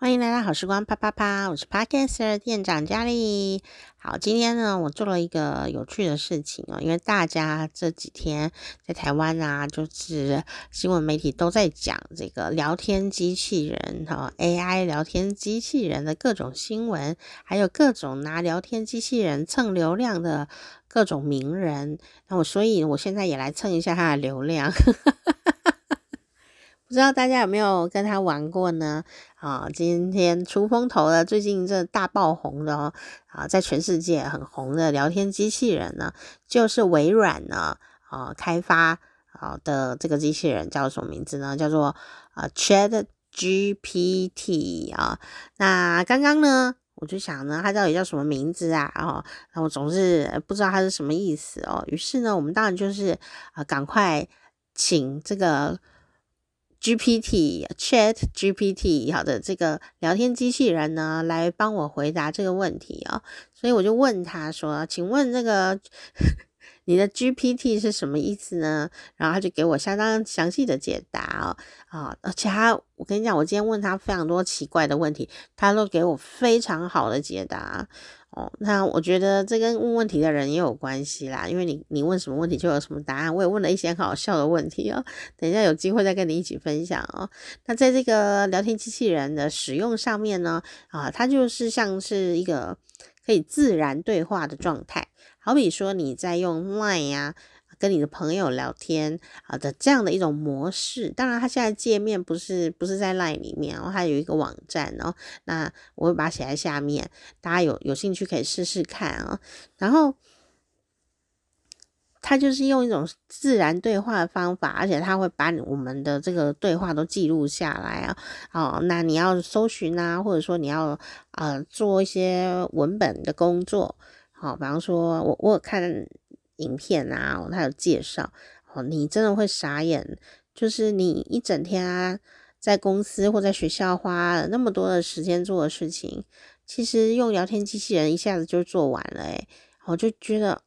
欢迎来到好时光啪啪啪，我是 Podcaster 店长佳丽。好，今天呢，我做了一个有趣的事情哦，因为大家这几天在台湾啊，就是新闻媒体都在讲这个聊天机器人哈，AI 聊天机器人的各种新闻，还有各种拿聊天机器人蹭流量的各种名人。那我所以，我现在也来蹭一下他的流量。不知道大家有没有跟他玩过呢？啊，今天出风头了，最近这大爆红的哦，啊，在全世界很红的聊天机器人呢，就是微软呢啊开发啊的这个机器人叫什么名字呢？叫做啊 Chat GPT 啊。那刚刚呢，我就想呢，它到底叫什么名字啊？哦，那我总是不知道它是什么意思哦。于是呢，我们当然就是啊，赶快请这个。GPT Chat GPT 好的这个聊天机器人呢，来帮我回答这个问题、哦，所以我就问他说：“请问这个 你的 GPT 是什么意思呢？”然后他就给我相当详细的解答哦啊，而且他我跟你讲，我今天问他非常多奇怪的问题，他都给我非常好的解答。哦，那我觉得这跟问问题的人也有关系啦，因为你你问什么问题就有什么答案。我也问了一些很好笑的问题哦，等一下有机会再跟你一起分享哦。那在这个聊天机器人的使用上面呢，啊，它就是像是一个可以自然对话的状态，好比说你在用麦呀。跟你的朋友聊天啊的这样的一种模式，当然它现在界面不是不是在 LINE 里面哦，它有一个网站哦，那我会把它写在下面，大家有有兴趣可以试试看啊。然后它就是用一种自然对话的方法，而且它会把我们的这个对话都记录下来啊。哦，那你要搜寻啊，或者说你要呃做一些文本的工作，好，比方说我我有看。影片啊，他有介绍哦，你真的会傻眼，就是你一整天啊，在公司或在学校花了那么多的时间做的事情，其实用聊天机器人一下子就做完了，诶，我就觉得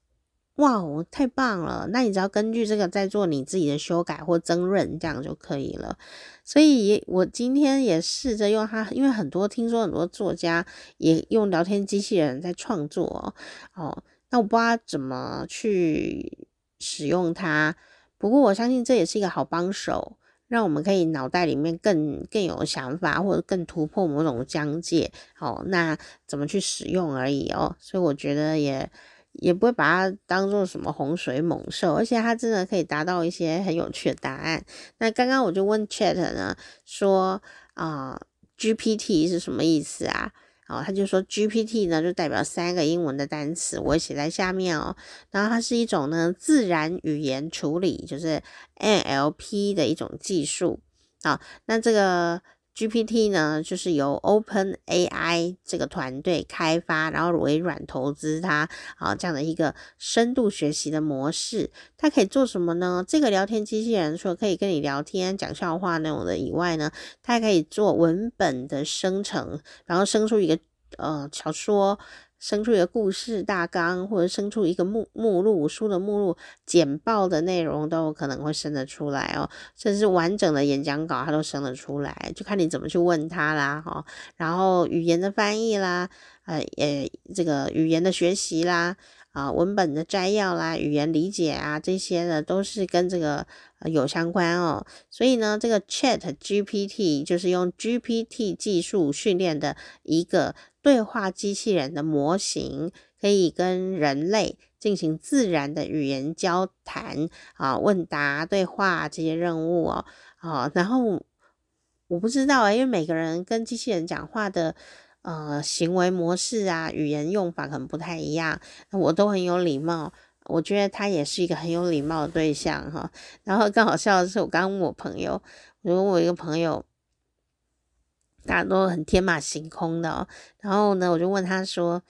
哇，太棒了！那你只要根据这个再做你自己的修改或增润，这样就可以了。所以我今天也试着用它，因为很多听说很多作家也用聊天机器人在创作哦。那我不知道怎么去使用它，不过我相信这也是一个好帮手，让我们可以脑袋里面更更有想法，或者更突破某种疆界。哦，那怎么去使用而已哦，所以我觉得也也不会把它当做什么洪水猛兽，而且它真的可以达到一些很有趣的答案。那刚刚我就问 Chat 呢，说啊，，GPT 是什么意思啊？哦，他就说 GPT 呢，就代表三个英文的单词，我写在下面哦。然后它是一种呢自然语言处理，就是 NLP 的一种技术。好，那这个。GPT 呢，就是由 OpenAI 这个团队开发，然后微软投资它啊，这样的一个深度学习的模式。它可以做什么呢？这个聊天机器人除了可以跟你聊天、讲笑话那种的以外呢，它还可以做文本的生成，然后生出一个呃小说。生出一个故事大纲，或者生出一个目目录书的目录，简报的内容都有可能会生得出来哦，甚至完整的演讲稿它都生得出来，就看你怎么去问他啦，哈。然后语言的翻译啦，呃，也，这个语言的学习啦，啊，文本的摘要啦，语言理解啊，这些呢都是跟这个有相关哦。所以呢，这个 Chat GPT 就是用 GPT 技术训练的一个。对话机器人的模型可以跟人类进行自然的语言交谈啊、问答、对话这些任务哦，啊，然后我不知道啊，因为每个人跟机器人讲话的呃行为模式啊、语言用法可能不太一样，我都很有礼貌，我觉得他也是一个很有礼貌的对象哈。然后更好笑的是，我刚问我朋友，我问我一个朋友。大家都很天马行空的哦，然后呢，我就问他说：“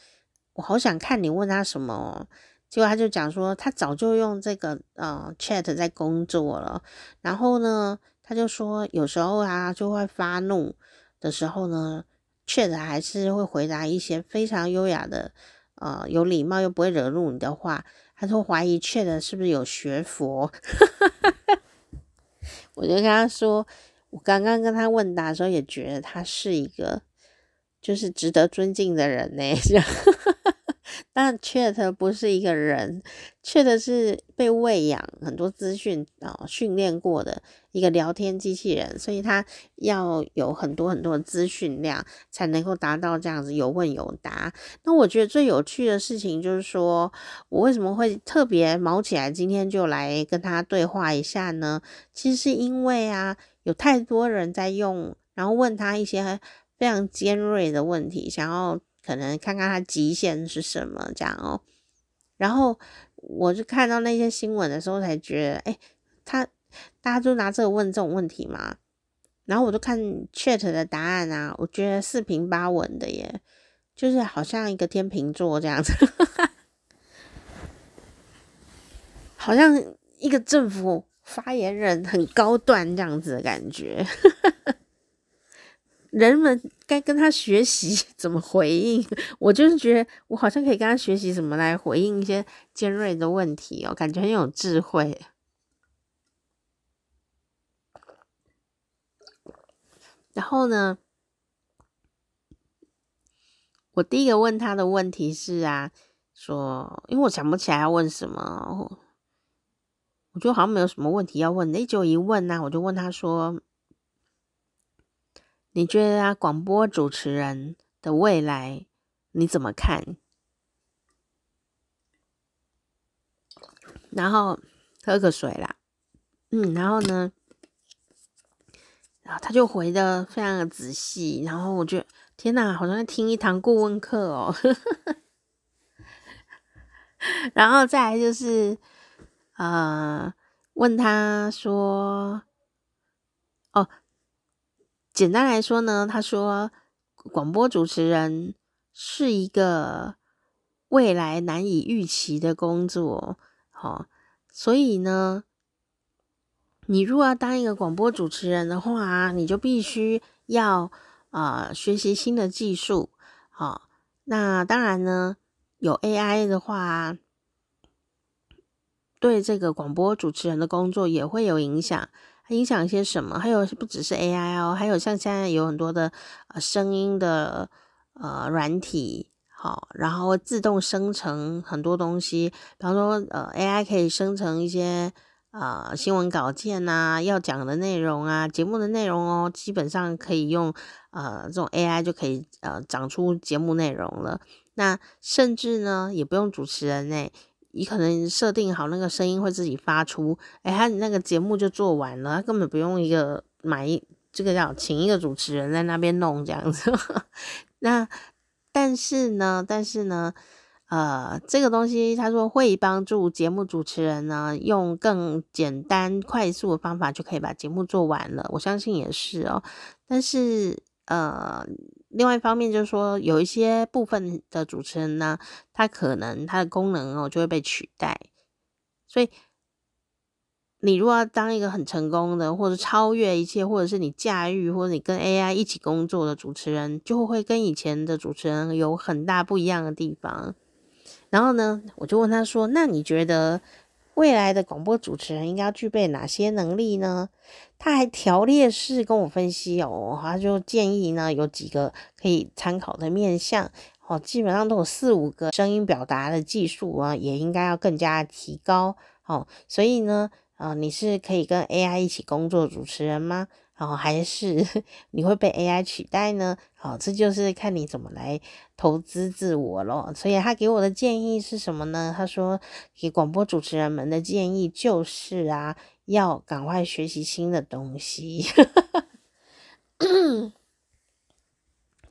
我好想看你问他什么哦。”结果他就讲说，他早就用这个呃 Chat 在工作了。然后呢，他就说有时候啊就会发怒的时候呢确的还是会回答一些非常优雅的呃有礼貌又不会惹怒你的话。他说怀疑确的是不是有学佛？我就跟他说。我刚刚跟他问答的时候，也觉得他是一个就是值得尊敬的人呢。但 Chat 不是一个人，Chat 是被喂养很多资讯啊，训练过的一个聊天机器人，所以它要有很多很多的资讯量，才能够达到这样子有问有答。那我觉得最有趣的事情就是说，我为什么会特别毛起来，今天就来跟他对话一下呢？其实是因为啊，有太多人在用，然后问他一些非常尖锐的问题，想要。可能看看他极限是什么这样哦，然后我就看到那些新闻的时候，才觉得，哎，他大家都拿这个问这种问题嘛，然后我就看 Chat 的答案啊，我觉得四平八稳的耶，就是好像一个天秤座这样子，好像一个政府发言人很高段这样子的感觉。人们该跟他学习 怎么回应，我就是觉得我好像可以跟他学习怎么来回应一些尖锐的问题哦，感觉很有智慧。然后呢，我第一个问他的问题是啊，说，因为我想不起来要问什么，我觉得好像没有什么问题要问，那就一问呢，我就问他说。你觉得啊，广播主持人的未来你怎么看？然后喝个水啦，嗯，然后呢，然后他就回的非常的仔细，然后我觉得天哪，好像在听一堂顾问课哦。然后再来就是，呃，问他说，哦。简单来说呢，他说广播主持人是一个未来难以预期的工作，好，所以呢，你如果要当一个广播主持人的话，你就必须要啊、呃、学习新的技术，好，那当然呢，有 AI 的话，对这个广播主持人的工作也会有影响。影响一些什么？还有不只是 AI 哦，还有像现在有很多的呃声音的呃软体，好，然后自动生成很多东西，比方说呃 AI 可以生成一些呃新闻稿件啊，要讲的内容啊，节目的内容哦，基本上可以用呃这种 AI 就可以呃长出节目内容了。那甚至呢也不用主持人呢。你可能设定好那个声音会自己发出，哎，他那个节目就做完了，他根本不用一个买一这个叫请一个主持人在那边弄这样子。那但是呢，但是呢，呃，这个东西他说会帮助节目主持人呢用更简单快速的方法就可以把节目做完了，我相信也是哦。但是呃。另外一方面就是说，有一些部分的主持人呢，他可能他的功能哦就会被取代，所以你如果要当一个很成功的，或者超越一切，或者是你驾驭，或者你跟 AI 一起工作的主持人，就会跟以前的主持人有很大不一样的地方。然后呢，我就问他说：“那你觉得？”未来的广播主持人应该要具备哪些能力呢？他还条列式跟我分析哦，他就建议呢有几个可以参考的面向哦，基本上都有四五个声音表达的技术啊，也应该要更加提高哦。所以呢，啊，你是可以跟 AI 一起工作主持人吗？哦还是 你会被 AI 取代呢？好，这就是看你怎么来投资自我咯。所以他给我的建议是什么呢？他说给广播主持人们的建议就是啊，要赶快学习新的东西。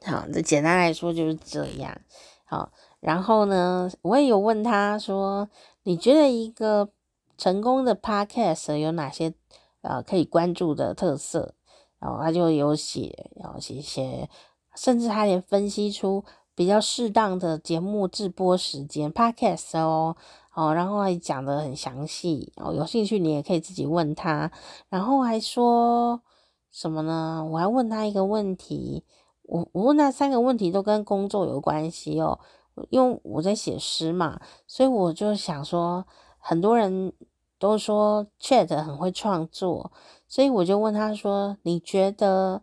好，这简单来说就是这样。好，然后呢，我也有问他说，你觉得一个成功的 Podcast 有哪些呃可以关注的特色？然后他就有写，然后写写，甚至他也分析出比较适当的节目直播时间，Podcast 哦，哦，然后还讲得很详细，哦，有兴趣你也可以自己问他，然后还说什么呢？我还问他一个问题，我我问他三个问题都跟工作有关系哦，因为我在写诗嘛，所以我就想说，很多人都说 Chat 很会创作。所以我就问他说：“你觉得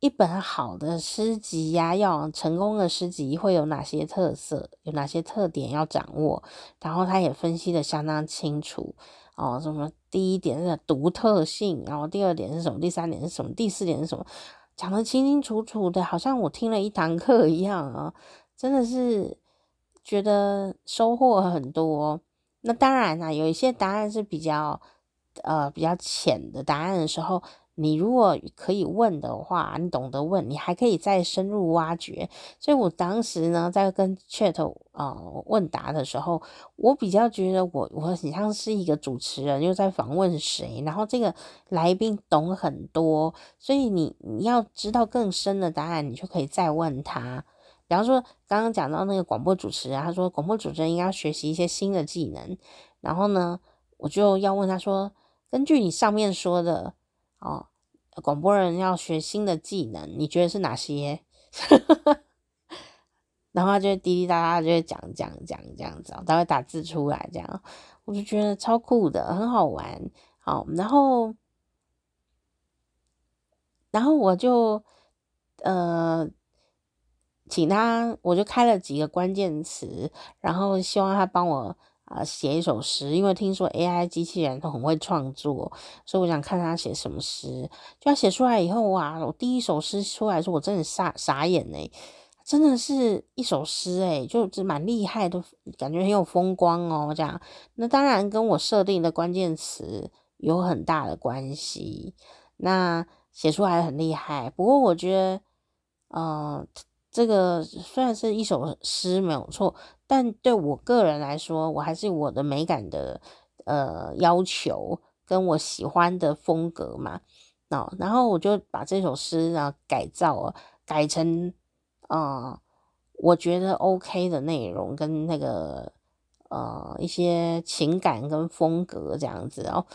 一本好的诗集呀、要成功的诗集会有哪些特色，有哪些特点要掌握，然后他也分析的相当清楚哦。什么第一点是独特性，然后第二点是什么，第三点是什么，第四点是什么，讲得清清楚楚的，好像我听了一堂课一样啊，真的是觉得收获很多。那当然啦，有一些答案是比较呃比较浅的答案的时候。你如果可以问的话，你懂得问，你还可以再深入挖掘。所以我当时呢，在跟 Chat 呃问答的时候，我比较觉得我我很像是一个主持人又在访问谁，然后这个来宾懂很多，所以你你要知道更深的答案，你就可以再问他。比方说刚刚讲到那个广播主持人，他说广播主持人应该要学习一些新的技能，然后呢，我就要问他说，根据你上面说的。哦，广播人要学新的技能，你觉得是哪些？然后他就滴滴答答就会讲讲讲这样子，他会打字出来，这样我就觉得超酷的，很好玩。好，然后，然后我就呃，请他，我就开了几个关键词，然后希望他帮我。啊，写一首诗，因为听说 AI 机器人都很会创作，所以我想看他写什么诗。就他写出来以后，哇，我第一首诗出来的时候，我真的傻傻眼哎，真的是一首诗哎，就是蛮厉害的，感觉很有风光哦。这样，那当然跟我设定的关键词有很大的关系。那写出来很厉害，不过我觉得，呃，这个虽然是一首诗没有错。但对我个人来说，我还是我的美感的呃要求，跟我喜欢的风格嘛。哦，然后我就把这首诗呢改造了，改成呃我觉得 OK 的内容跟那个呃一些情感跟风格这样子。然后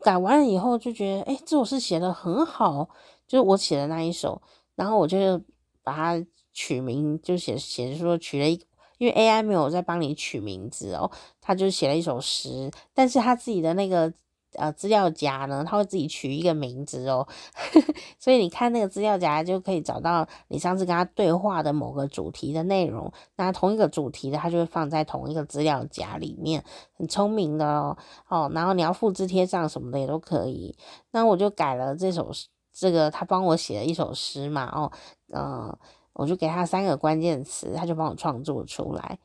改完了以后就觉得，诶，这首诗写得很好，就是我写的那一首。然后我就把它取名，就写写说取了一。因为 AI 没有在帮你取名字哦，他就写了一首诗，但是他自己的那个呃资料夹呢，他会自己取一个名字哦，所以你看那个资料夹就可以找到你上次跟他对话的某个主题的内容，那同一个主题的他就会放在同一个资料夹里面，很聪明的哦，哦，然后你要复制贴上什么的也都可以，那我就改了这首这个他帮我写了一首诗嘛，哦，嗯、我就给他三个关键词，他就帮我创作出来。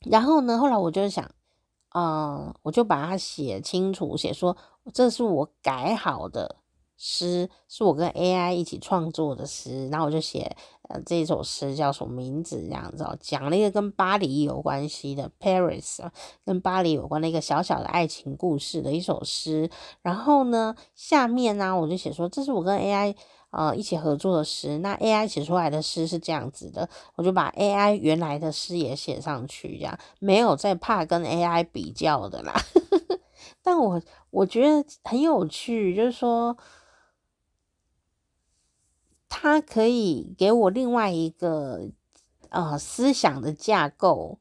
然后呢，后来我就想，嗯，我就把它写清楚，写说这是我改好的诗，是我跟 AI 一起创作的诗。然后我就写，呃，这首诗叫什么名字？这样子哦，讲了一个跟巴黎有关系的 Paris，跟巴黎有关的一个小小的爱情故事的一首诗。然后呢，下面呢，我就写说这是我跟 AI。呃，一起合作的诗，那 AI 写出来的诗是这样子的，我就把 AI 原来的诗也写上去，这样没有再怕跟 AI 比较的啦。但我我觉得很有趣，就是说，它可以给我另外一个呃思想的架构，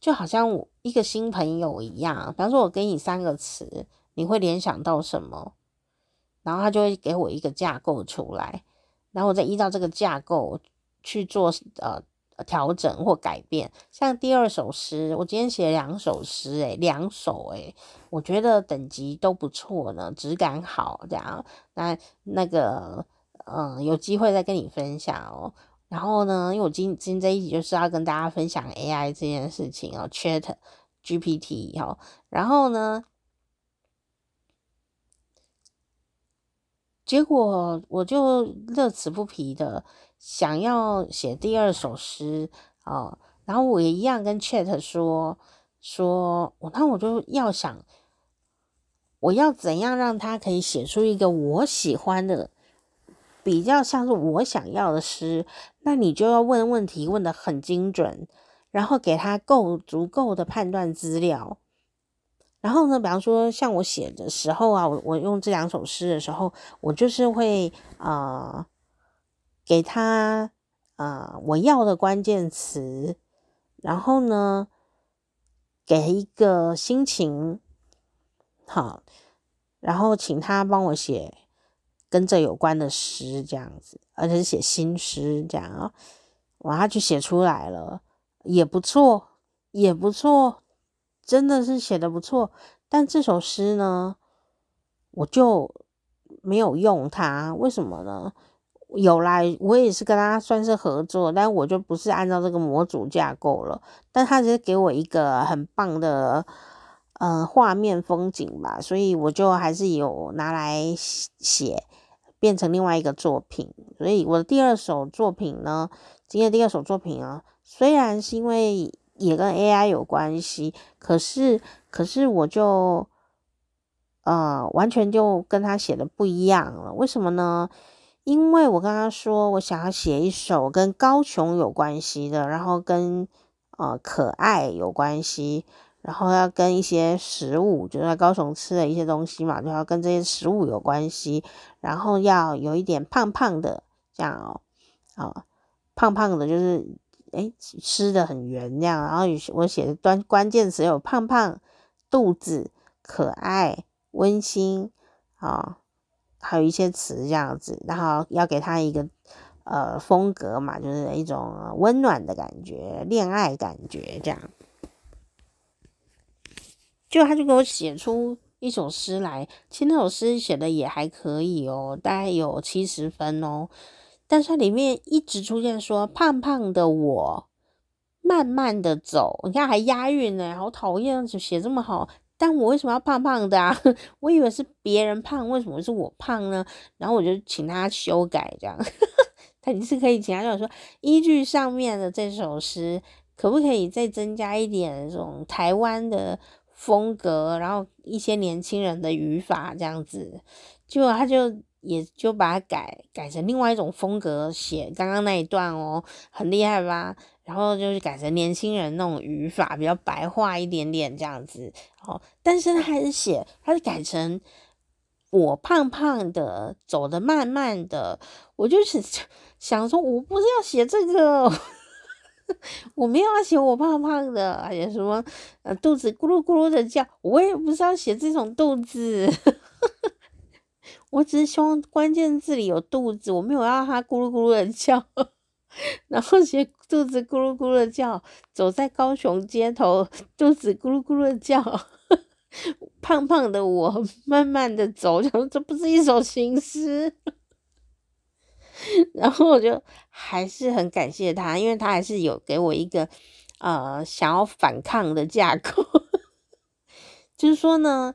就好像我一个新朋友一样。比方说，我给你三个词，你会联想到什么？然后他就会给我一个架构出来，然后我再依照这个架构去做呃调整或改变。像第二首诗，我今天写两首诗，诶，两首诶，我觉得等级都不错呢，质感好这样。那那个嗯，有机会再跟你分享哦。然后呢，因为我今今天这一集就是要跟大家分享 AI 这件事情哦，Chat GPT 哦，然后呢。结果我就乐此不疲的想要写第二首诗啊，然后我也一样跟 Chat 说说，我那我就要想，我要怎样让他可以写出一个我喜欢的，比较像是我想要的诗，那你就要问问题问的很精准，然后给他够足够的判断资料。然后呢，比方说像我写的时候啊，我我用这两首诗的时候，我就是会呃给他呃我要的关键词，然后呢给一个心情，好，然后请他帮我写跟这有关的诗这样子，而且是写新诗这样啊，哇，他就写出来了，也不错，也不错，真的是写得不错。但这首诗呢，我就没有用它，为什么呢？有啦，我也是跟他算是合作，但我就不是按照这个模组架构了。但他只是给我一个很棒的呃画面风景吧，所以我就还是有拿来写，变成另外一个作品。所以我的第二首作品呢，今天第二首作品啊，虽然是因为也跟 AI 有关系，可是可是我就呃完全就跟他写的不一样了。为什么呢？因为我跟他说，我想要写一首跟高雄有关系的，然后跟呃可爱有关系，然后要跟一些食物，就在高雄吃的一些东西嘛，就要跟这些食物有关系，然后要有一点胖胖的这样哦，啊，胖胖的，就是诶吃的很圆这样，然后我写的关关键词有胖胖、肚子、可爱、温馨啊。还有一些词这样子，然后要给他一个呃风格嘛，就是一种温暖的感觉、恋爱感觉这样。就他就给我写出一首诗来，其实那首诗写的也还可以哦，大概有七十分哦。但是它里面一直出现说胖胖的我慢慢的走，你看还押韵呢，好讨厌，就写这么好。但我为什么要胖胖的啊？我以为是别人胖，为什么是我胖呢？然后我就请他修改，这样，他你是可以请他就说，依据上面的这首诗，可不可以再增加一点这种台湾的风格，然后一些年轻人的语法这样子，结果他就也就把它改改成另外一种风格写刚刚那一段哦，很厉害吧？然后就是改成年轻人那种语法，比较白话一点点这样子哦。但是他还是写，他是改成我胖胖的，走的慢慢的。我就是想说，我不是要写这个，我没有要写我胖胖的，而且什么呃肚子咕噜咕噜的叫，我也不是要写这种肚子。我只是希望关键字里有肚子，我没有要他咕噜咕噜的叫。然后写肚子咕噜咕噜的叫，走在高雄街头，肚子咕噜咕噜的叫，胖胖的我慢慢的走，想这不是一首情诗。然后我就还是很感谢他，因为他还是有给我一个呃想要反抗的架构，就是说呢，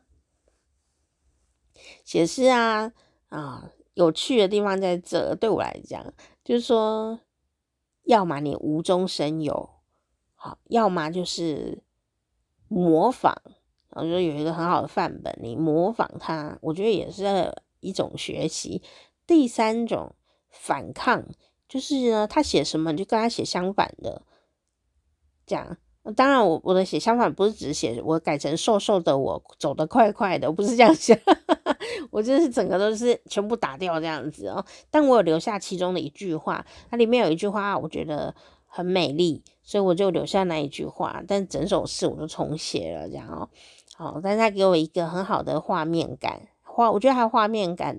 写诗啊啊有趣的地方在这，对我来讲，就是说。要么你无中生有，好；要么就是模仿。我觉得有一个很好的范本，你模仿他，我觉得也是一种学习。第三种反抗，就是呢，他写什么你就跟他写相反的，这样。当然我，我的写相反不是只写我改成瘦瘦的我走得快快的，我不是这样写，我就是整个都是全部打掉这样子哦。但我有留下其中的一句话，它里面有一句话我觉得很美丽，所以我就留下那一句话。但整首诗我都重写了这样哦。好，但是它给我一个很好的画面感，画我觉得它画面感。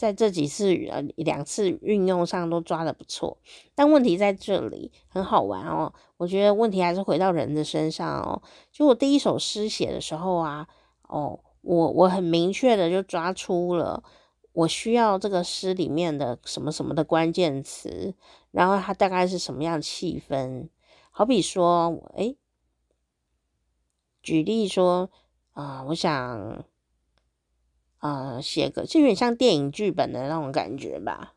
在这几次呃两次运用上都抓得不错，但问题在这里很好玩哦。我觉得问题还是回到人的身上哦。就我第一首诗写的时候啊，哦，我我很明确的就抓出了我需要这个诗里面的什么什么的关键词，然后它大概是什么样气氛。好比说，诶，举例说啊，我想。呃，写个就有点像电影剧本的那种感觉吧，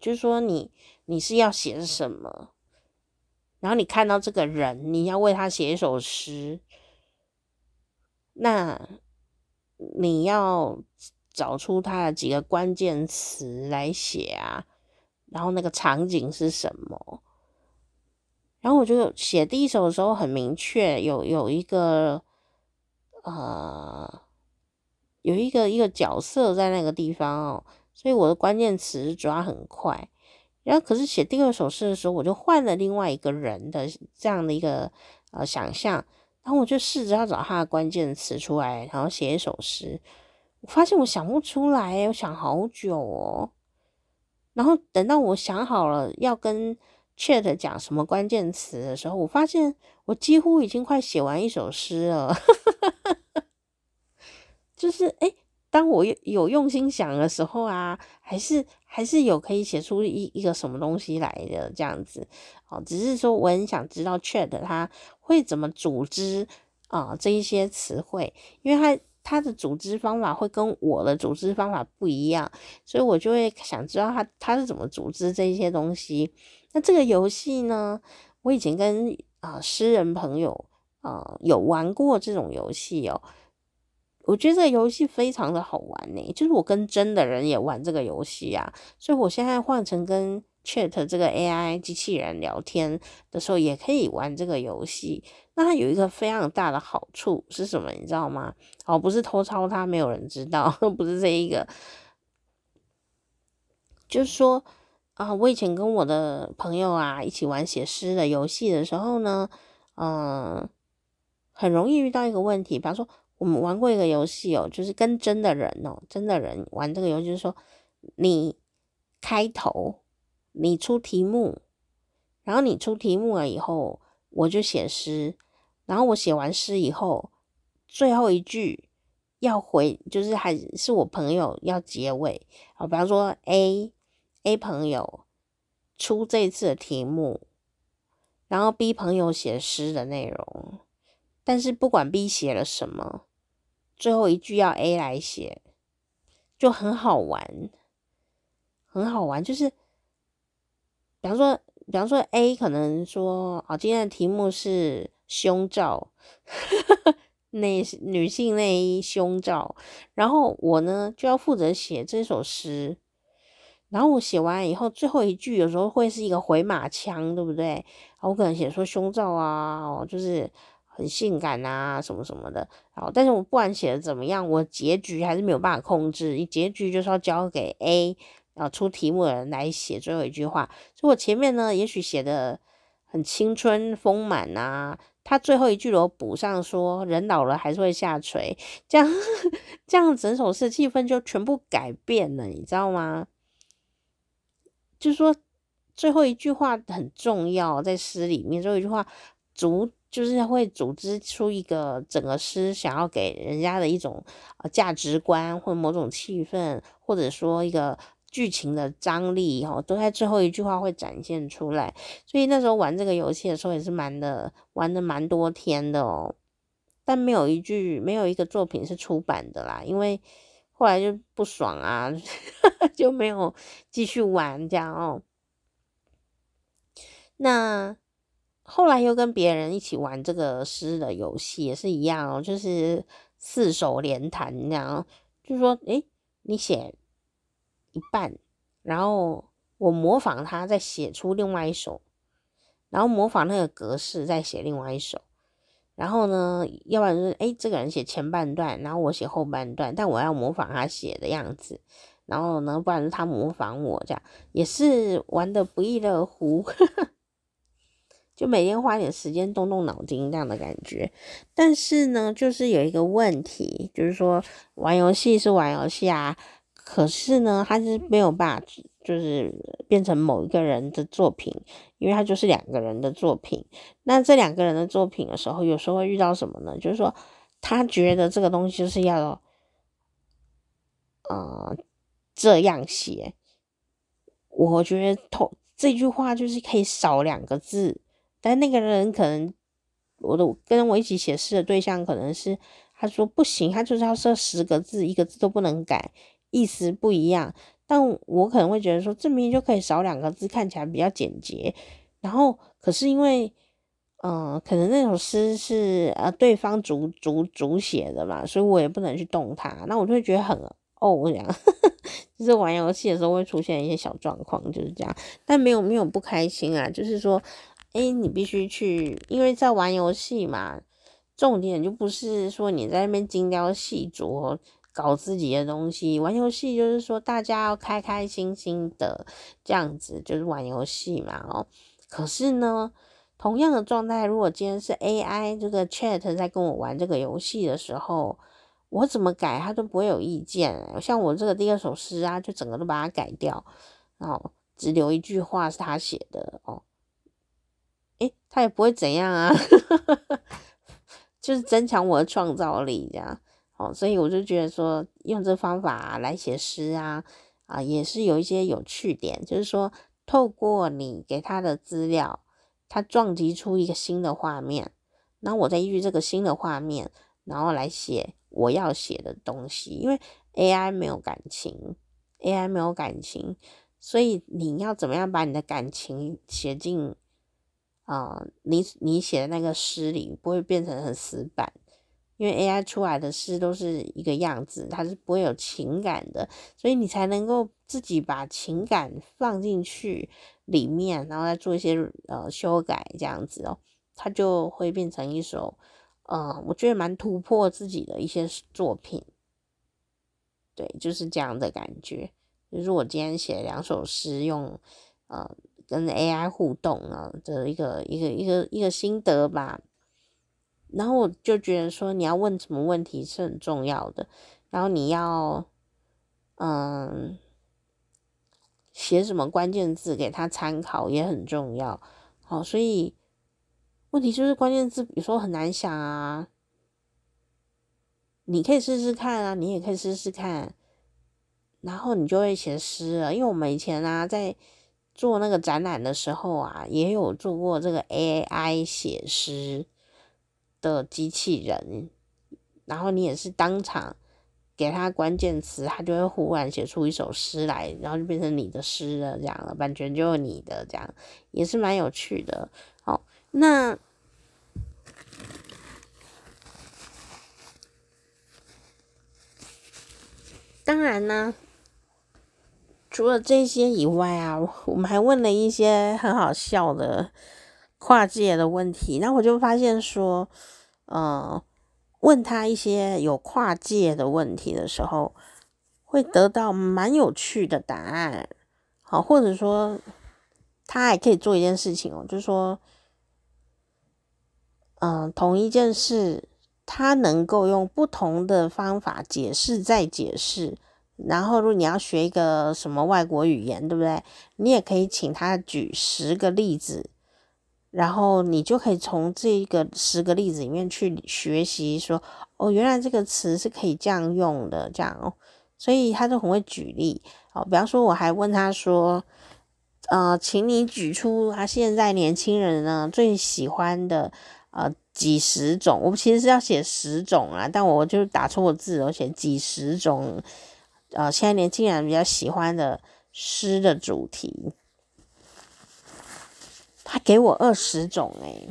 就是说你你是要写什么，然后你看到这个人，你要为他写一首诗，那你要找出他的几个关键词来写啊，然后那个场景是什么？然后我就写第一首的时候很明确，有有一个呃。有一个一个角色在那个地方哦，所以我的关键词抓很快。然后可是写第二首诗的时候，我就换了另外一个人的这样的一个呃想象，然后我就试着要找他的关键词出来，然后写一首诗。我发现我想不出来，我想好久哦。然后等到我想好了要跟 Chat 讲什么关键词的时候，我发现我几乎已经快写完一首诗了。就是诶，当我有有用心想的时候啊，还是还是有可以写出一一个什么东西来的这样子。哦，只是说我很想知道 Chat 它会怎么组织啊、这一些词汇，因为它。他的组织方法会跟我的组织方法不一样，所以我就会想知道他他是怎么组织这一些东西。那这个游戏呢，我以前跟啊、呃、诗人朋友啊、有玩过这种游戏哦，我觉得这个游戏非常的好玩呢，就是我跟真的人也玩这个游戏啊，所以我现在换成跟 Chat 这个 AI 机器人聊天的时候，也可以玩这个游戏。那它有一个非常大的好处是什么？你知道吗？哦，不是偷抄它，没有人知道，不是这一个。就是说啊，我以前跟我的朋友啊一起玩写诗的游戏的时候呢，嗯，很容易遇到一个问题。比方说，我们玩过一个游戏哦，就是跟真的人哦，真的人玩这个游戏，就是说你开头，你出题目，然后你出题目了以后，我就写诗。然后我写完诗以后，最后一句要回，就是还是我朋友要结尾啊。比方说 A A 朋友出这次的题目，然后 B 朋友写诗的内容，但是不管 B 写了什么，最后一句要 A 来写，就很好玩，很好玩。就是比方说，比方说 A 可能说啊，今天的题目是。胸罩，内女性内衣胸罩，然后我呢就要负责写这首诗，然后我写完以后，最后一句有时候会是一个回马枪，对不对？我可能写说胸罩啊，哦，就是很性感啊，什么什么的。好，但是我不管写的怎么样，我结局还是没有办法控制，你结局就是要交给 A 啊出题目的人来写最后一句话。所以我前面呢，也许写的很青春丰满啊。他最后一句我补上说，人老了还是会下垂，这样这样整首诗气氛就全部改变了，你知道吗？就是说最后一句话很重要，在诗里面最后一句话组就是会组织出一个整个诗想要给人家的一种呃价值观或某种气氛，或者说一个。剧情的张力哦，都在最后一句话会展现出来，所以那时候玩这个游戏的时候也是蛮的，玩的蛮多天的哦。但没有一句，没有一个作品是出版的啦，因为后来就不爽啊，就没有继续玩这样哦。那后来又跟别人一起玩这个诗的游戏也是一样哦，就是四手联弹这样，就是说，诶，你写。一半，然后我模仿他再写出另外一首，然后模仿那个格式再写另外一首，然后呢，要不然就是诶，这个人写前半段，然后我写后半段，但我要模仿他写的样子，然后呢，不然是他模仿我这样，也是玩的不亦乐乎，就每天花点时间动动脑筋这样的感觉。但是呢，就是有一个问题，就是说玩游戏是玩游戏啊。可是呢，他是没有办法，就是变成某一个人的作品，因为他就是两个人的作品。那这两个人的作品的时候，有时候会遇到什么呢？就是说，他觉得这个东西就是要，呃，这样写。我觉得头这句话就是可以少两个字，但那个人可能，我的跟我一起写诗的对象可能是，他说不行，他就是要设十个字，一个字都不能改。意思不一样，但我可能会觉得说，这明明就可以少两个字，看起来比较简洁。然后，可是因为，嗯、可能那首诗是呃对方主主主写的嘛，所以我也不能去动它。那我就会觉得很哦，这样，就是玩游戏的时候会出现一些小状况，就是这样。但没有没有不开心啊，就是说，诶，你必须去，因为在玩游戏嘛，重点就不是说你在那边精雕细琢。搞自己的东西，玩游戏就是说大家要开开心心的这样子，就是玩游戏嘛哦。可是呢，同样的状态，如果今天是 AI 这个 Chat 在跟我玩这个游戏的时候，我怎么改他都不会有意见。像我这个第二首诗啊，就整个都把它改掉，然后只留一句话是他写的哦。诶，他也不会怎样啊，就是增强我的创造力这样。哦，所以我就觉得说，用这方法来写诗啊，啊，也是有一些有趣点，就是说，透过你给他的资料，他撞击出一个新的画面，然后我再依据这个新的画面，然后来写我要写的东西。因为 AI 没有感情，AI 没有感情，所以你要怎么样把你的感情写进，呃，你你写的那个诗里，不会变成很死板。因为 AI 出来的诗都是一个样子，它是不会有情感的，所以你才能够自己把情感放进去里面，然后再做一些呃修改，这样子哦，它就会变成一首呃，我觉得蛮突破自己的一些作品。对，就是这样的感觉。就是我今天写两首诗，用呃跟 AI 互动啊的一个一个一个一个心得吧。然后我就觉得说，你要问什么问题是很重要的，然后你要，嗯，写什么关键字给他参考也很重要。好，所以问题就是关键字有时候很难想啊。你可以试试看啊，你也可以试试看，然后你就会写诗了。因为我们以前啊，在做那个展览的时候啊，也有做过这个 AI 写诗。的机器人，然后你也是当场给他关键词，他就会忽然写出一首诗来，然后就变成你的诗了，这样了，版权就是你的，这样也是蛮有趣的。好，那当然呢，除了这些以外啊，我们还问了一些很好笑的跨界的问题，那我就发现说。呃，问他一些有跨界的问题的时候，会得到蛮有趣的答案。好，或者说他还可以做一件事情哦，就是说，嗯、同一件事，他能够用不同的方法解释再解释。然后，如果你要学一个什么外国语言，对不对？你也可以请他举十个例子。然后你就可以从这个十个例子里面去学习，说哦，原来这个词是可以这样用的，这样哦，所以他就很会举例。哦，比方说，我还问他说，呃，请你举出他现在年轻人呢最喜欢的呃几十种，我其实是要写十种啊，但我就打错字，我写几十种，呃，现在年轻人比较喜欢的诗的主题。他给我二十种诶，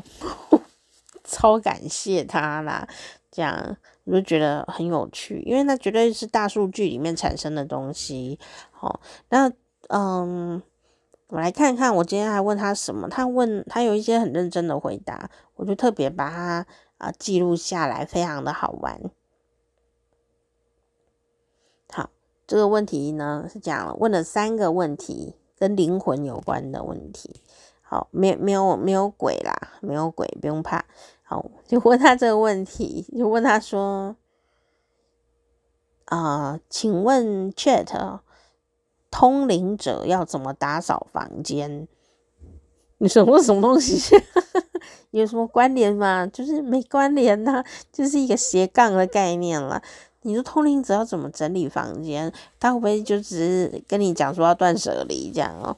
超感谢他啦！这样我就觉得很有趣，因为那绝对是大数据里面产生的东西。好，那嗯，我来看看，我今天还问他什么？他问他有一些很认真的回答，我就特别把他啊、记录下来，非常的好玩。好，这个问题呢是讲了问了三个问题，跟灵魂有关的问题。好，没没有没有鬼啦，没有鬼，不用怕。好，就问他这个问题，就问他说：“啊、呃，请问 Chat，通灵者要怎么打扫房间？你说我什么东西？有什么关联吗？就是没关联呐、啊，就是一个斜杠的概念了。你说通灵者要怎么整理房间？他会不会就只是跟你讲说要断舍离这样哦？”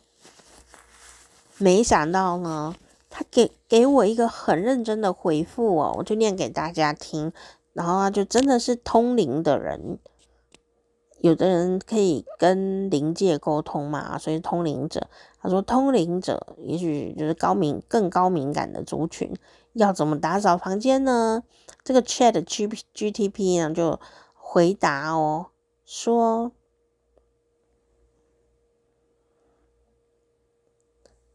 没想到呢，他给给我一个很认真的回复哦，我就念给大家听。然后他就真的是通灵的人，有的人可以跟灵界沟通嘛，所以通灵者。他说通灵者也许就是高敏更高敏感的族群，要怎么打扫房间呢？这个 Chat G GTP 呢就回答哦，说。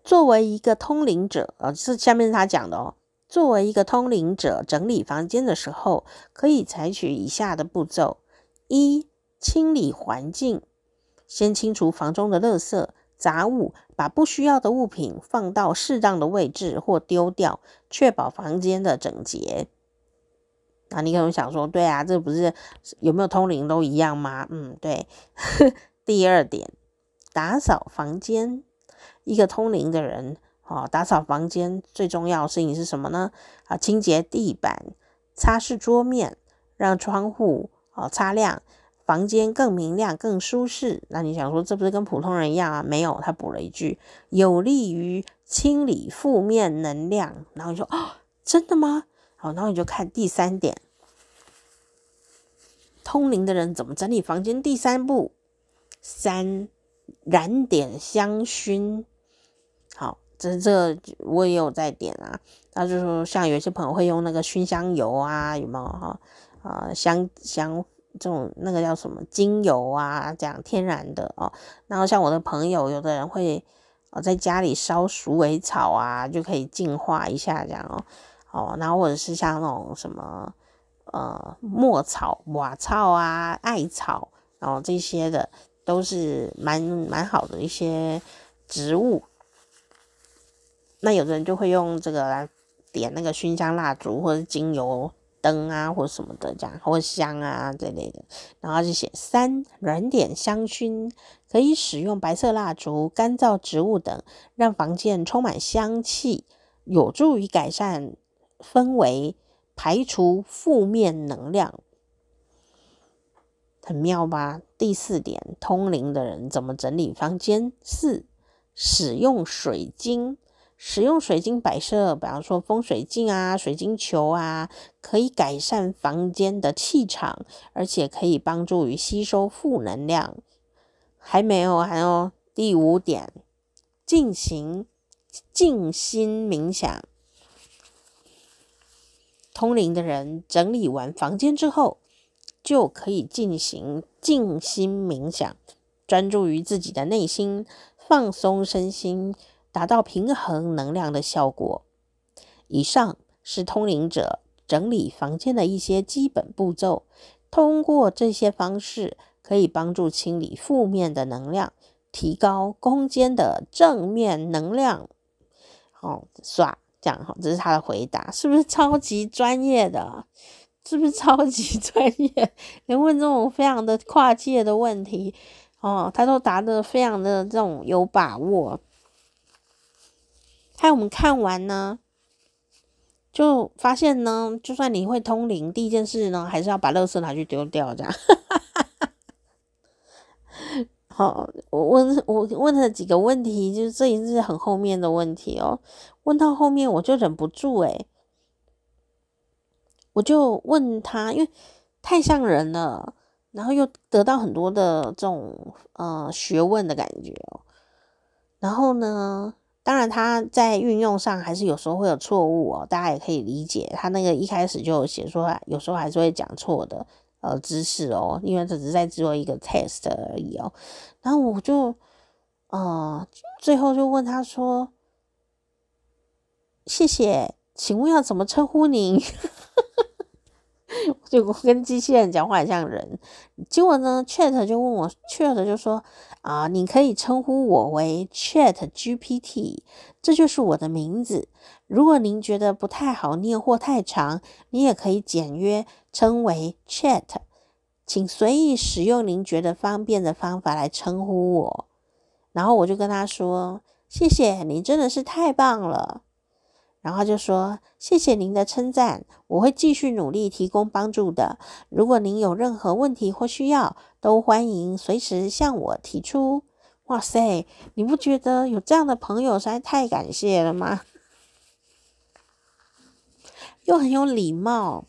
作为一个通灵者，呃，是下面是他讲的哦。作为一个通灵者，整理房间的时候，可以采取以下的步骤：一、清理环境，先清除房中的垃圾杂物，把不需要的物品放到适当的位置或丢掉，确保房间的整洁。那你可能想说，对啊，这不是有没有通灵都一样吗？嗯，对。第二点，打扫房间，一个通灵的人，哦，打扫房间最重要的事情是什么呢？啊，清洁地板，擦拭桌面，让窗户哦擦亮，房间更明亮、更舒适。那你想说，这不是跟普通人一样啊？没有，他补了一句，有利于清理负面能量。然后你说，哦，真的吗？好，然后你就看第三点，通灵的人怎么整理房间？第三步，三燃点香薰。好，这这我也有在点啊。那就是说，像有些朋友会用那个熏香油啊，有没有哈？啊，香香这种那个叫什么精油啊，这样天然的哦。然后像我的朋友，有的人会哦在家里烧鼠尾草啊，就可以净化一下这样哦。哦，然后或者是像那种什么呃墨草、瓦草啊、艾草，然后这些的都是蛮蛮好的一些植物。那有的人就会用这个来点那个熏香蜡烛，或者精油灯啊，或者什么的这样，或香啊这类的。然后就写三燃点香薰，可以使用白色蜡烛、干燥植物等，让房间充满香气，有助于改善。氛围，排除负面能量，很妙吧？第四点，通灵的人怎么整理房间？四，使用水晶，使用水晶摆设，比方说风水镜啊、水晶球啊，可以改善房间的气场，而且可以帮助于吸收负能量。还没有，完哦第五点，进行静心冥想。通灵的人整理完房间之后，就可以进行静心冥想，专注于自己的内心，放松身心，达到平衡能量的效果。以上是通灵者整理房间的一些基本步骤。通过这些方式，可以帮助清理负面的能量，提高空间的正面能量。好，算。这样哈，这是他的回答，是不是超级专业的？是不是超级专业？连问这种非常的跨界的问题哦，他都答得非常的这种有把握。还有我们看完呢，就发现呢，就算你会通灵，第一件事呢，还是要把垃圾拿去丢掉，这样。好，我问我问了几个问题，就是这已经是很后面的问题哦。问到后面我就忍不住诶，我就问他，因为太像人了，然后又得到很多的这种呃学问的感觉哦。然后呢，当然他在运用上还是有时候会有错误哦，大家也可以理解。他那个一开始就有写说，有时候还是会讲错的。呃，知识哦，因为这只是在做一个 test 而已哦。然后我就，呃，最后就问他说：“谢谢，请问要怎么称呼您？” 就跟机器人讲话很像人。结果呢，Chat 就问我，Chat 就说：“啊，你可以称呼我为 Chat GPT，这就是我的名字。如果您觉得不太好念或太长，你也可以简约称为 Chat，请随意使用您觉得方便的方法来称呼我。”然后我就跟他说：“谢谢，你真的是太棒了。”然后就说：“谢谢您的称赞，我会继续努力提供帮助的。如果您有任何问题或需要，都欢迎随时向我提出。”哇塞，你不觉得有这样的朋友实在太感谢了吗？又很有礼貌，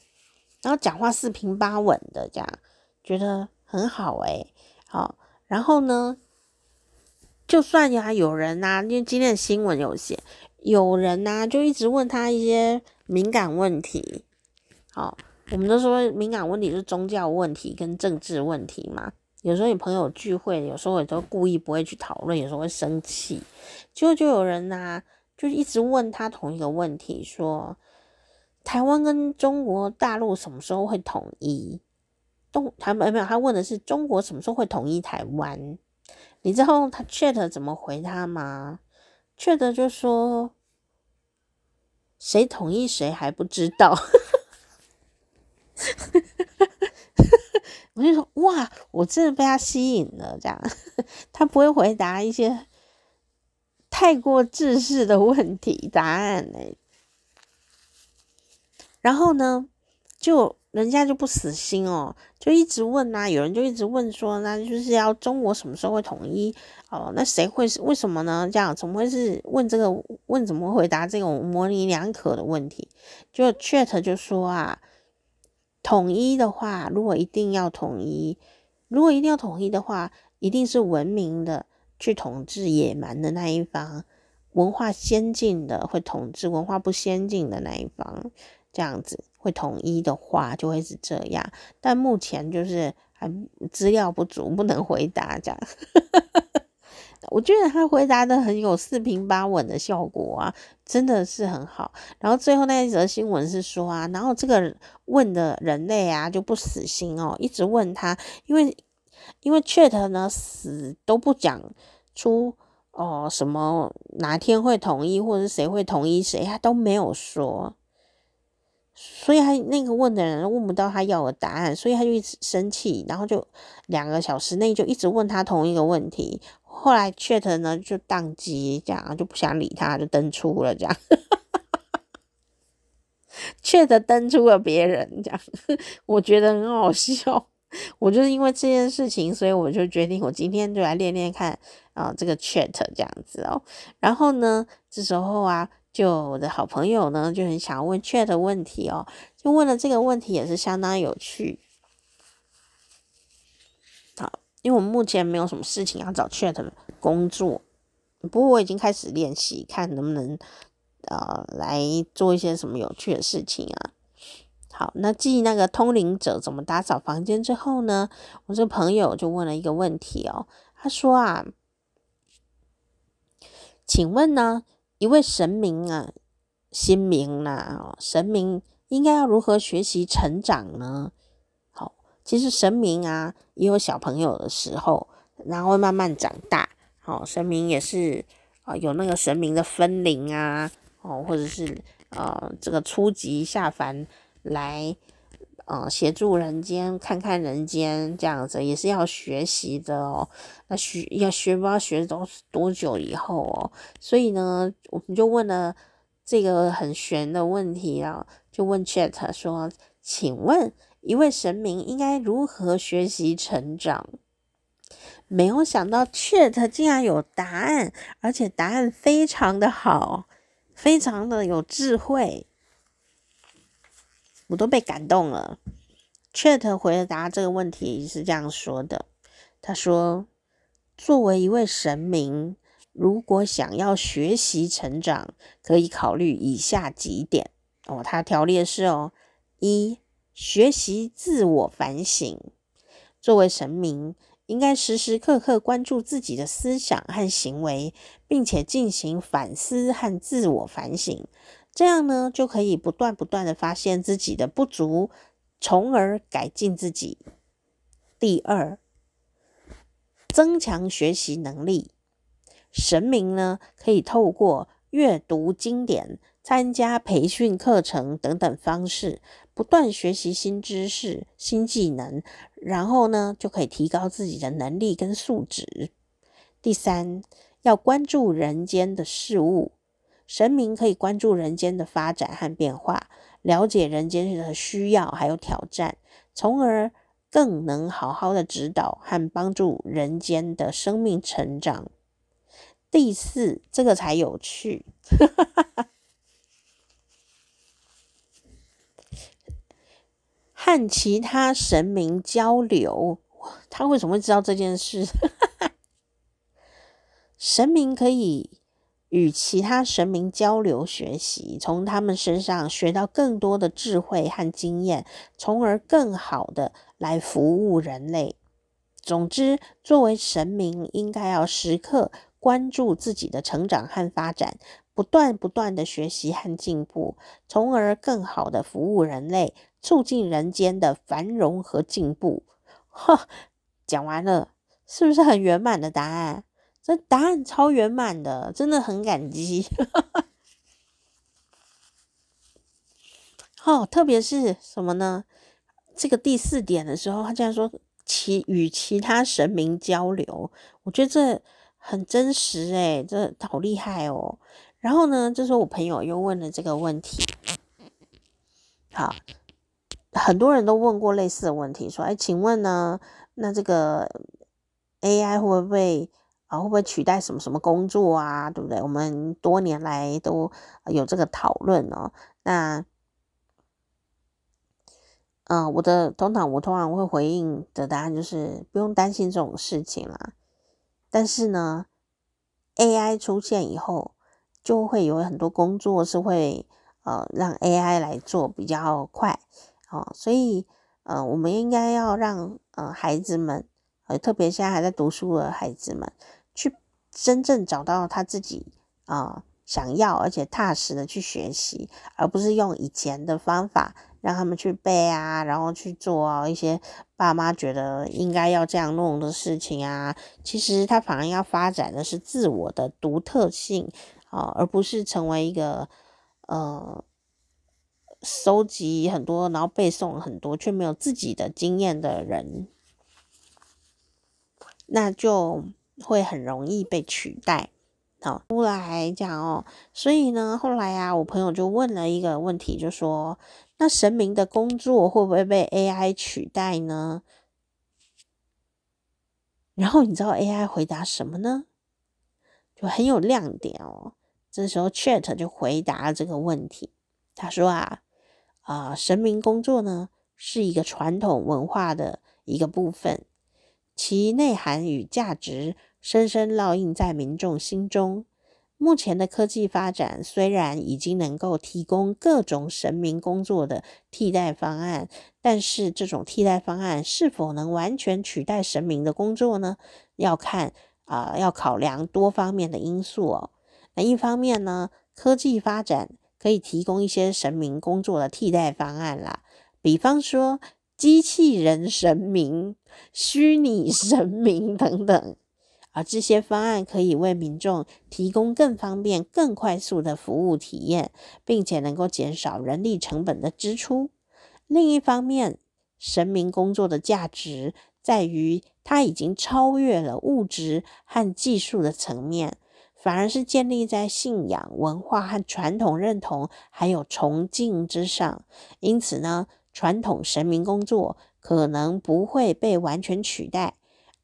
然后讲话四平八稳的，这样觉得很好诶。好，然后呢，就算呀，有人呐、啊，因为今天的新闻有写。有人呐、啊，就一直问他一些敏感问题。好，我们都说敏感问题是宗教问题跟政治问题嘛。有时候你朋友聚会，有时候也都故意不会去讨论，有时候会生气。结果就有人呐、啊，就一直问他同一个问题，说台湾跟中国大陆什么时候会统一？东他没有，他问的是中国什么时候会统一台湾？你知道他 chat 怎么回他吗？？chat 就说，谁同意谁还不知道，我就说哇，我真的被他吸引了，这样 他不会回答一些太过制式的问题答案呢。然后呢，就人家就不死心哦，就一直问呐、啊，有人就一直问说，那就是要中国什么时候会统一哦？那谁会是为什么呢？这样怎么会是问这个问怎么回答这种模棱两可的问题？就 Chat 就说啊。统一的话，如果一定要统一，如果一定要统一的话，一定是文明的去统治野蛮的那一方，文化先进的会统治文化不先进的那一方，这样子会统一的话就会是这样。但目前就是还资料不足，不能回答这样。我觉得他回答的很有四平八稳的效果啊，真的是很好。然后最后那一则新闻是说啊，然后这个问的人类啊就不死心哦，一直问他，因为因为 Chat 呢死都不讲出哦什么哪天会统一，或者谁会统一谁，他都没有说，所以他那个问的人问不到他要的答案，所以他就一直生气，然后就两个小时内就一直问他同一个问题。后来 Chat 呢就宕机，这样就不想理他，就登出了，这样。Chat 登出了别人，这样我觉得很好笑。我就是因为这件事情，所以我就决定，我今天就来练练看啊，这个 Chat 这样子哦。然后呢，这时候啊，就我的好朋友呢就很想要问 Chat 问题哦，就问了这个问题，也是相当有趣。好。因为我们目前没有什么事情要找 Chat 工作，不过我已经开始练习，看能不能呃来做一些什么有趣的事情啊。好，那继那个通灵者怎么打扫房间之后呢，我这朋友就问了一个问题哦，他说啊，请问呢，一位神明啊，新明啊，神明应该要如何学习成长呢？好其实神明啊，也有小朋友的时候，然后会慢慢长大。哦，神明也是啊、有那个神明的分灵啊，哦，或者是呃，这个初级下凡来呃协助人间，看看人间这样子，也是要学习的哦。那学要学，不知道学多多久以后哦。所以呢，我们就问了这个很玄的问题啊，就问 Chat 说，请问。一位神明应该如何学习成长？没有想到 Chat 竟然有答案，而且答案非常的好，非常的有智慧，我都被感动了。Chat 回答这个问题是这样说的：他说，作为一位神明，如果想要学习成长，可以考虑以下几点哦。他条列是哦，一。学习自我反省，作为神明，应该时时刻刻关注自己的思想和行为，并且进行反思和自我反省。这样呢，就可以不断不断的发现自己的不足，从而改进自己。第二，增强学习能力。神明呢，可以透过阅读经典、参加培训课程等等方式。不断学习新知识、新技能，然后呢，就可以提高自己的能力跟素质。第三，要关注人间的事物，神明可以关注人间的发展和变化，了解人间的需要还有挑战，从而更能好好的指导和帮助人间的生命成长。第四，这个才有趣。和其他神明交流，他为什么会知道这件事？神明可以与其他神明交流学习，从他们身上学到更多的智慧和经验，从而更好的来服务人类。总之，作为神明，应该要时刻关注自己的成长和发展。不断不断的学习和进步，从而更好的服务人类，促进人间的繁荣和进步。哈，讲完了，是不是很圆满的答案？这答案超圆满的，真的很感激。哦，特别是什么呢？这个第四点的时候，他竟然说其与其他神明交流，我觉得这很真实诶，这好厉害哦。然后呢，这时候我朋友又问了这个问题，好，很多人都问过类似的问题，说，哎，请问呢，那这个 AI 会不会啊，会不会取代什么什么工作啊？对不对？我们多年来都有这个讨论哦。那，嗯、我的通常我通常会回应的答案就是不用担心这种事情啦。但是呢，AI 出现以后。就会有很多工作是会呃让 AI 来做比较快哦，所以呃我们应该要让呃孩子们呃特别现在还在读书的孩子们去真正找到他自己啊、想要而且踏实的去学习，而不是用以前的方法让他们去背啊，然后去做一些爸妈觉得应该要这样弄的事情啊，其实他反而要发展的是自我的独特性。啊，而不是成为一个呃收集很多，然后背诵很多，却没有自己的经验的人，那就会很容易被取代。好，后来讲哦，所以呢，后来啊，我朋友就问了一个问题，就说：那神明的工作会不会被 AI 取代呢？然后你知道 AI 回答什么呢？就很有亮点哦。这时候，Chat 就回答了这个问题。他说啊，啊、神明工作呢是一个传统文化的一个部分，其内涵与价值深深烙印在民众心中。目前的科技发展虽然已经能够提供各种神明工作的替代方案，但是这种替代方案是否能完全取代神明的工作呢？要看啊、要考量多方面的因素哦。那一方面呢，科技发展可以提供一些神明工作的替代方案啦，比方说机器人神明、虚拟神明 等等，而这些方案可以为民众提供更方便、更快速的服务体验，并且能够减少人力成本的支出。另一方面，神明工作的价值在于它已经超越了物质和技术的层面。反而是建立在信仰、文化和传统认同，还有崇敬之上。因此呢，传统神明工作可能不会被完全取代，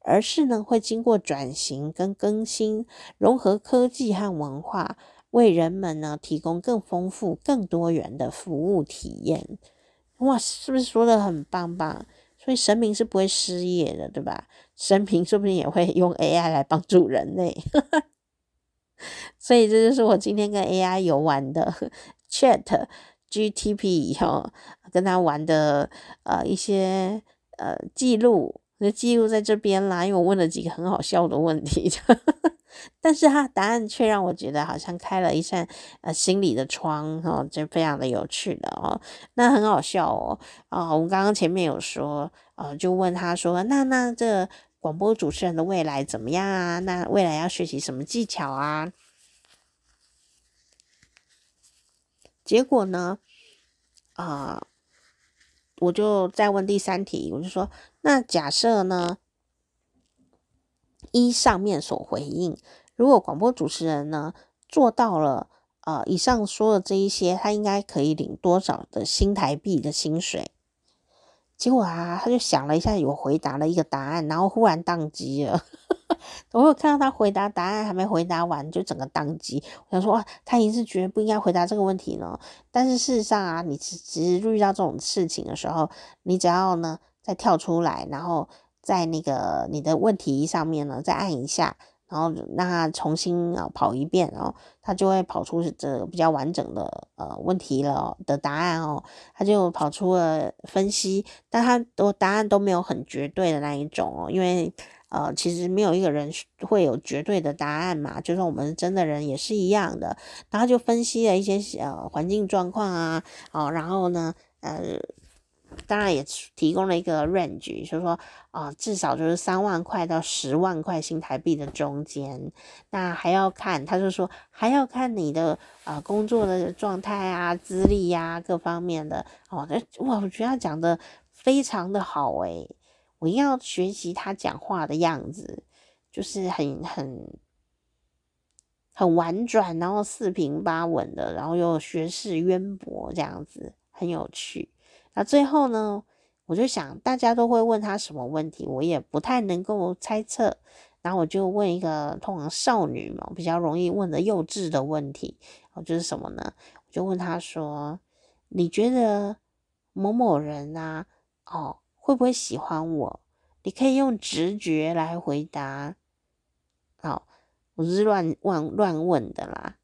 而是呢会经过转型跟更新，融合科技和文化，为人们呢提供更丰富、更多元的服务体验。哇，是不是说得很棒棒？所以神明是不会失业的，对吧？神明说不定也会用 AI 来帮助人类。所以这就是我今天跟 AI 游玩的 Chat GTP 哈，跟他玩的呃一些呃记录，就记录在这边啦。因为我问了几个很好笑的问题，但是他答案却让我觉得好像开了一扇呃心里的窗哈，就非常的有趣的哦。那很好笑哦啊！我们刚刚前面有说呃，就问他说，那那这。广播主持人的未来怎么样啊？那未来要学习什么技巧啊？结果呢？啊、我就再问第三题，我就说，那假设呢？依上面所回应，如果广播主持人呢做到了，呃，以上说的这一些，他应该可以领多少的新台币的薪水？结果啊，他就想了一下，有回答了一个答案，然后忽然宕机了。我有看到他回答答案还没回答完，就整个宕机。我想说，哇，他一定是觉得不应该回答这个问题呢。但是事实上啊，你其实遇到这种事情的时候，你只要呢再跳出来，然后在那个你的问题上面呢再按一下。然后让他重新啊跑一遍，然后他就会跑出这比较完整的呃问题了的答案哦，他就跑出了分析，但他都答案都没有很绝对的那一种哦，因为呃其实没有一个人会有绝对的答案嘛，就算我们真的人也是一样的，然后就分析了一些呃环境状况啊，哦，然后呢呃。当然也提供了一个 range，就是说，啊、至少就是三万块到十万块新台币的中间。那还要看，他就说还要看你的啊、呃、工作的状态啊、资历呀各方面的。哦，那哇，我觉得他讲的非常的好诶、我要学习他讲话的样子，就是很很很婉转，然后四平八稳的，然后又学识渊博，这样子很有趣。那最后呢，我就想大家都会问他什么问题，我也不太能够猜测。然后我就问一个通常少女嘛比较容易问的幼稚的问题，哦，就是什么呢？我就问他说：“你觉得某某人啊，哦，会不会喜欢我？你可以用直觉来回答。”好，我是乱乱乱问的啦，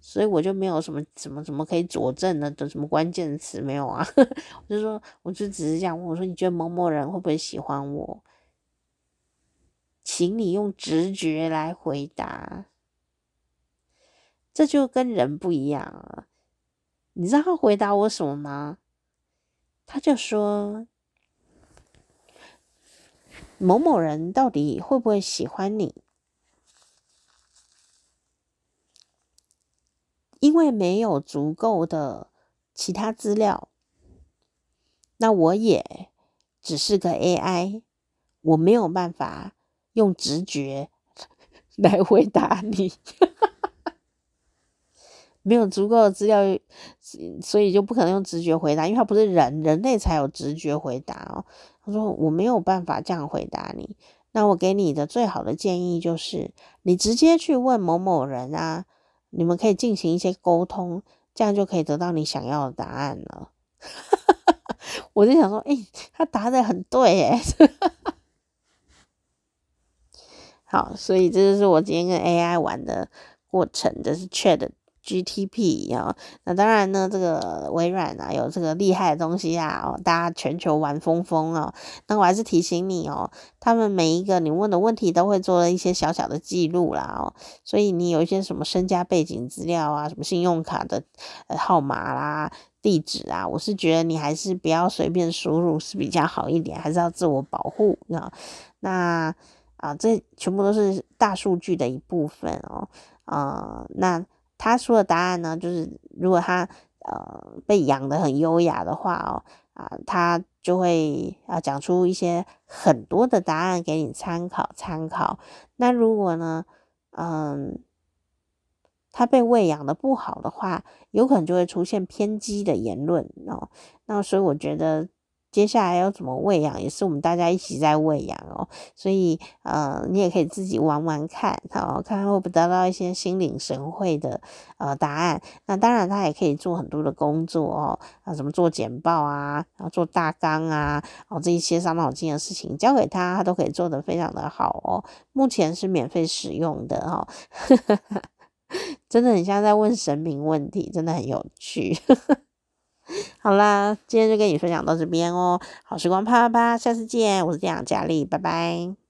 所以我就没有什么什么什么可以佐证的的什么关键词没有啊？我就说，我就只是这样问我说：“你觉得某某人会不会喜欢我？”请你用直觉来回答，这就跟人不一样啊。你知道他回答我什么吗？他就说：“某某人到底会不会喜欢你？因为没有足够的其他资料，那我也只是个 AI，我没有办法。”用直觉 来回答你，没有足够的资料，所以就不可能用直觉回答，因为他不是人，人类才有直觉回答哦。他说我没有办法这样回答你，那我给你的最好的建议就是，你直接去问某某人啊，你们可以进行一些沟通，这样就可以得到你想要的答案了。我就想说，诶、他答的很对，诶。好，所以这就是我今天跟 AI 玩的过程，这是 Chat GTP 啊。那当然呢，这个微软啊有这个厉害的东西啊，哦，大家全球玩疯疯哦。那我还是提醒你哦，他们每一个你问的问题都会做了一些小小的记录啦哦。所以你有一些什么身家背景资料啊，什么信用卡的呃号码啦、地址啊，我是觉得你还是不要随便输入是比较好一点，还是要自我保护啊。那。啊，这全部都是大数据的一部分哦。呃，那他说的答案呢，就是如果他呃被养的很优雅的话哦，啊，他就会啊讲出一些很多的答案给你参考参考。那如果呢，嗯，他被喂养的不好的话，有可能就会出现偏激的言论哦。那所以我觉得。接下来要怎么喂养，也是我们大家一起在喂养哦。所以，呃，你也可以自己玩玩看，哦，看看会不会得到一些心领神会的呃答案。那当然，他也可以做很多的工作哦，啊，什么做简报啊，然后做大纲啊，哦，这一些伤脑筋的事情交给他，他都可以做得非常的好哦。目前是免费使用的哈，哦，真的很像在问神明问题，真的很有趣。好啦，今天就跟你分享到这边哦。好时光啪啪啪，下次见，我是这样佳丽，拜拜。